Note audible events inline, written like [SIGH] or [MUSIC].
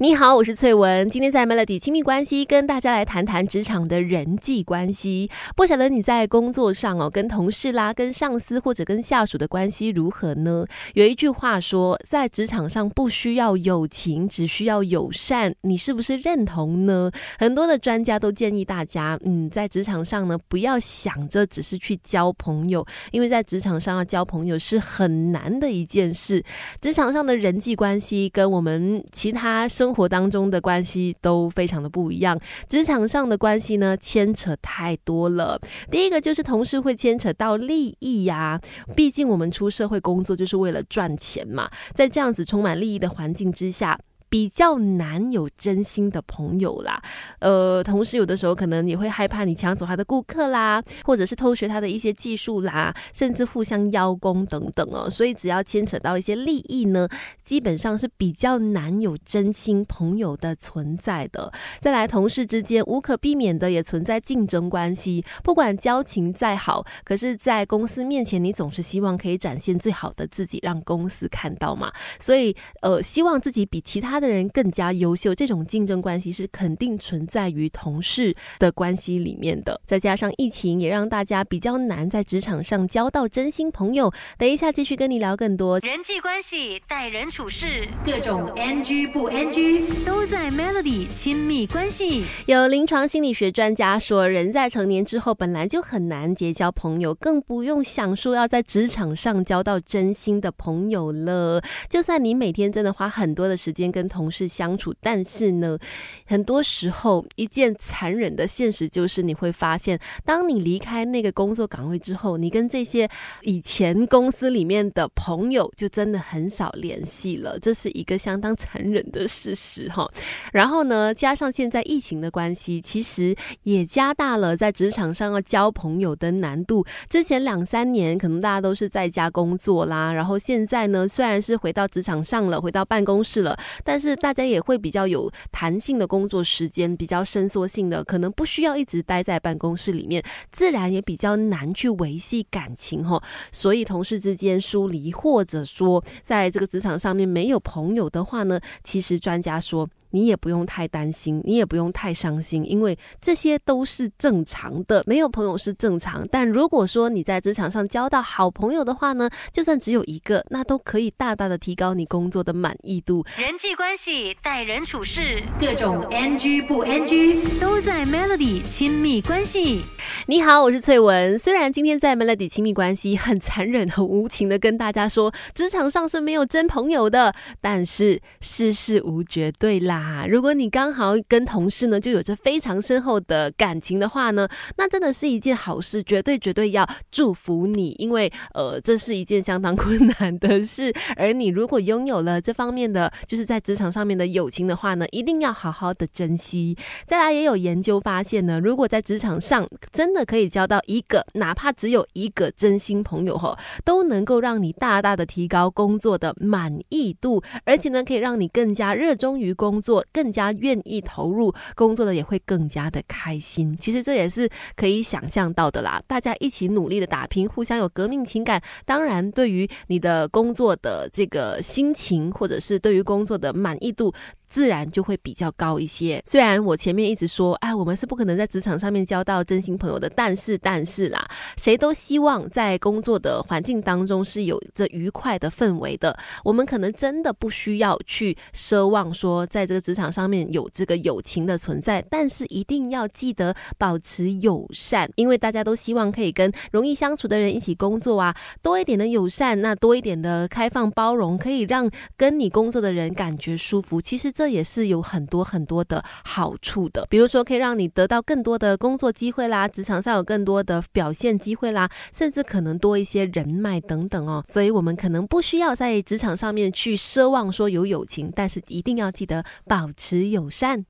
你好，我是翠文。今天在 Melody 亲密关系跟大家来谈谈职场的人际关系。不晓得你在工作上哦，跟同事啦、跟上司或者跟下属的关系如何呢？有一句话说，在职场上不需要友情，只需要友善。你是不是认同呢？很多的专家都建议大家，嗯，在职场上呢，不要想着只是去交朋友，因为在职场上要交朋友是很难的一件事。职场上的人际关系跟我们其他生活当中的关系都非常的不一样，职场上的关系呢牵扯太多了。第一个就是同事会牵扯到利益呀，毕竟我们出社会工作就是为了赚钱嘛，在这样子充满利益的环境之下。比较难有真心的朋友啦，呃，同时有的时候可能也会害怕你抢走他的顾客啦，或者是偷学他的一些技术啦，甚至互相邀功等等哦。所以只要牵扯到一些利益呢，基本上是比较难有真心朋友的存在的。再来，同事之间无可避免的也存在竞争关系，不管交情再好，可是，在公司面前，你总是希望可以展现最好的自己，让公司看到嘛。所以，呃，希望自己比其他的。的人更加优秀，这种竞争关系是肯定存在于同事的关系里面的。再加上疫情，也让大家比较难在职场上交到真心朋友。等一下继续跟你聊更多人际关系、待人处事，各种 NG 不 NG 都在 Melody 亲密关系。有临床心理学专家说，人在成年之后本来就很难结交朋友，更不用想说要在职场上交到真心的朋友了。就算你每天真的花很多的时间跟同事相处，但是呢，很多时候一件残忍的现实就是，你会发现，当你离开那个工作岗位之后，你跟这些以前公司里面的朋友就真的很少联系了，这是一个相当残忍的事实哈。然后呢，加上现在疫情的关系，其实也加大了在职场上要交朋友的难度。之前两三年可能大家都是在家工作啦，然后现在呢，虽然是回到职场上了，回到办公室了，但是是大家也会比较有弹性的工作时间，比较伸缩性的，可能不需要一直待在办公室里面，自然也比较难去维系感情哈。所以同事之间疏离，或者说在这个职场上面没有朋友的话呢，其实专家说。你也不用太担心，你也不用太伤心，因为这些都是正常的。没有朋友是正常，但如果说你在职场上交到好朋友的话呢，就算只有一个，那都可以大大的提高你工作的满意度。人际关系、待人处事，各种 NG 不 NG 都在 Melody 亲密关系。你好，我是翠文。虽然今天在 Melody 亲密关系很残忍、很无情的跟大家说，职场上是没有真朋友的，但是世事无绝对啦。啊，如果你刚好跟同事呢就有着非常深厚的感情的话呢，那真的是一件好事，绝对绝对要祝福你，因为呃，这是一件相当 [LAUGHS] 困难的事。而你如果拥有了这方面的，就是在职场上面的友情的话呢，一定要好好的珍惜。再来，也有研究发现呢，如果在职场上真的可以交到一个，哪怕只有一个真心朋友哈，都能够让你大大的提高工作的满意度，而且呢，可以让你更加热衷于工作我。更加愿意投入工作的也会更加的开心，其实这也是可以想象到的啦。大家一起努力的打拼，互相有革命情感，当然对于你的工作的这个心情，或者是对于工作的满意度。自然就会比较高一些。虽然我前面一直说，哎，我们是不可能在职场上面交到真心朋友的，但是，但是啦，谁都希望在工作的环境当中是有着愉快的氛围的。我们可能真的不需要去奢望说，在这个职场上面有这个友情的存在，但是一定要记得保持友善，因为大家都希望可以跟容易相处的人一起工作啊。多一点的友善，那多一点的开放包容，可以让跟你工作的人感觉舒服。其实这。这也是有很多很多的好处的，比如说可以让你得到更多的工作机会啦，职场上有更多的表现机会啦，甚至可能多一些人脉等等哦。所以，我们可能不需要在职场上面去奢望说有友情，但是一定要记得保持友善。